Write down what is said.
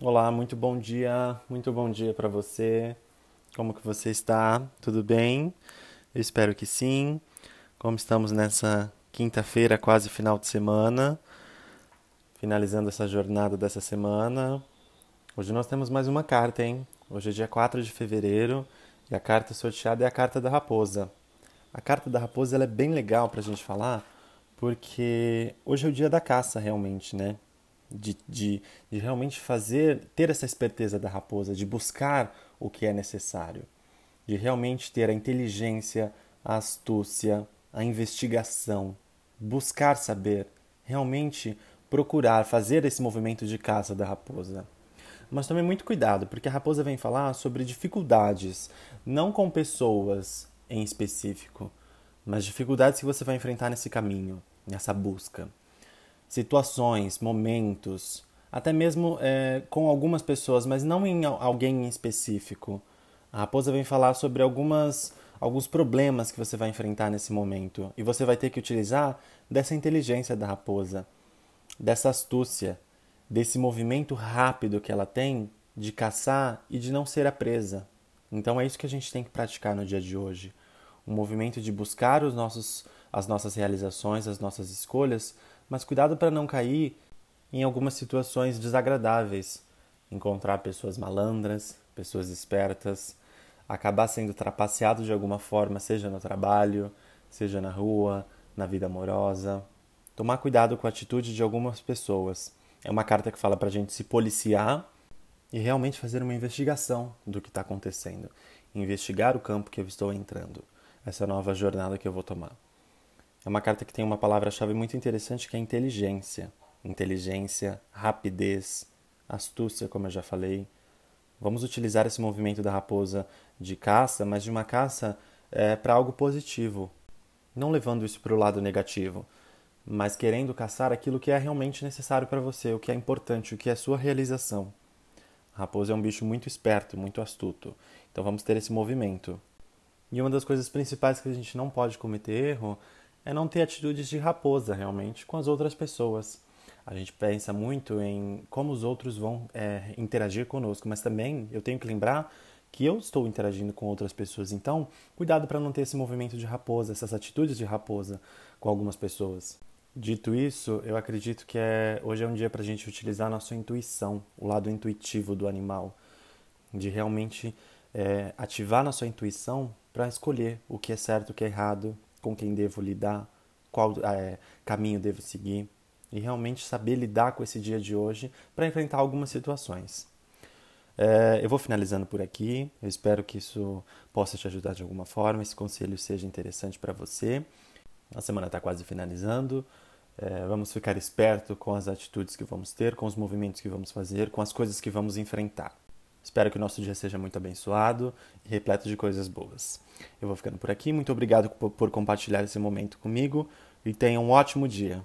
Olá, muito bom dia, muito bom dia para você. Como que você está? Tudo bem? Eu espero que sim. Como estamos nessa quinta-feira, quase final de semana, finalizando essa jornada dessa semana. Hoje nós temos mais uma carta, hein? Hoje é dia 4 de fevereiro e a carta sorteada é a carta da raposa. A carta da raposa ela é bem legal para a gente falar, porque hoje é o dia da caça, realmente, né? De, de, de realmente fazer, ter essa esperteza da raposa, de buscar o que é necessário, de realmente ter a inteligência, a astúcia, a investigação, buscar saber, realmente procurar fazer esse movimento de caça da raposa. Mas também muito cuidado, porque a raposa vem falar sobre dificuldades, não com pessoas em específico, mas dificuldades que você vai enfrentar nesse caminho, nessa busca situações, momentos, até mesmo é, com algumas pessoas, mas não em alguém em específico. A raposa vem falar sobre algumas, alguns problemas que você vai enfrentar nesse momento e você vai ter que utilizar dessa inteligência da raposa, dessa astúcia, desse movimento rápido que ela tem de caçar e de não ser a presa. Então é isso que a gente tem que praticar no dia de hoje. Um movimento de buscar os nossos, as nossas realizações, as nossas escolhas, mas cuidado para não cair em algumas situações desagradáveis, encontrar pessoas malandras, pessoas espertas, acabar sendo trapaceado de alguma forma, seja no trabalho, seja na rua, na vida amorosa. Tomar cuidado com a atitude de algumas pessoas. É uma carta que fala para a gente se policiar e realmente fazer uma investigação do que está acontecendo. Investigar o campo que eu estou entrando. Essa nova jornada que eu vou tomar. É uma carta que tem uma palavra-chave muito interessante que é inteligência. Inteligência, rapidez, astúcia, como eu já falei. Vamos utilizar esse movimento da raposa de caça, mas de uma caça é, para algo positivo, não levando isso para o lado negativo, mas querendo caçar aquilo que é realmente necessário para você, o que é importante, o que é sua realização. A raposa é um bicho muito esperto, muito astuto. Então vamos ter esse movimento. E uma das coisas principais que a gente não pode cometer erro é não ter atitudes de raposa realmente com as outras pessoas. A gente pensa muito em como os outros vão é, interagir conosco, mas também eu tenho que lembrar que eu estou interagindo com outras pessoas. Então, cuidado para não ter esse movimento de raposa, essas atitudes de raposa com algumas pessoas. Dito isso, eu acredito que é, hoje é um dia para a gente utilizar a nossa intuição, o lado intuitivo do animal, de realmente é, ativar nossa intuição para escolher o que é certo, o que é errado, com quem devo lidar, qual é, caminho devo seguir e realmente saber lidar com esse dia de hoje para enfrentar algumas situações. É, eu vou finalizando por aqui. Eu espero que isso possa te ajudar de alguma forma, esse conselho seja interessante para você. A semana está quase finalizando. É, vamos ficar esperto com as atitudes que vamos ter, com os movimentos que vamos fazer, com as coisas que vamos enfrentar. Espero que o nosso dia seja muito abençoado e repleto de coisas boas. Eu vou ficando por aqui. Muito obrigado por, compartilhar esse momento comigo e tenha um ótimo dia.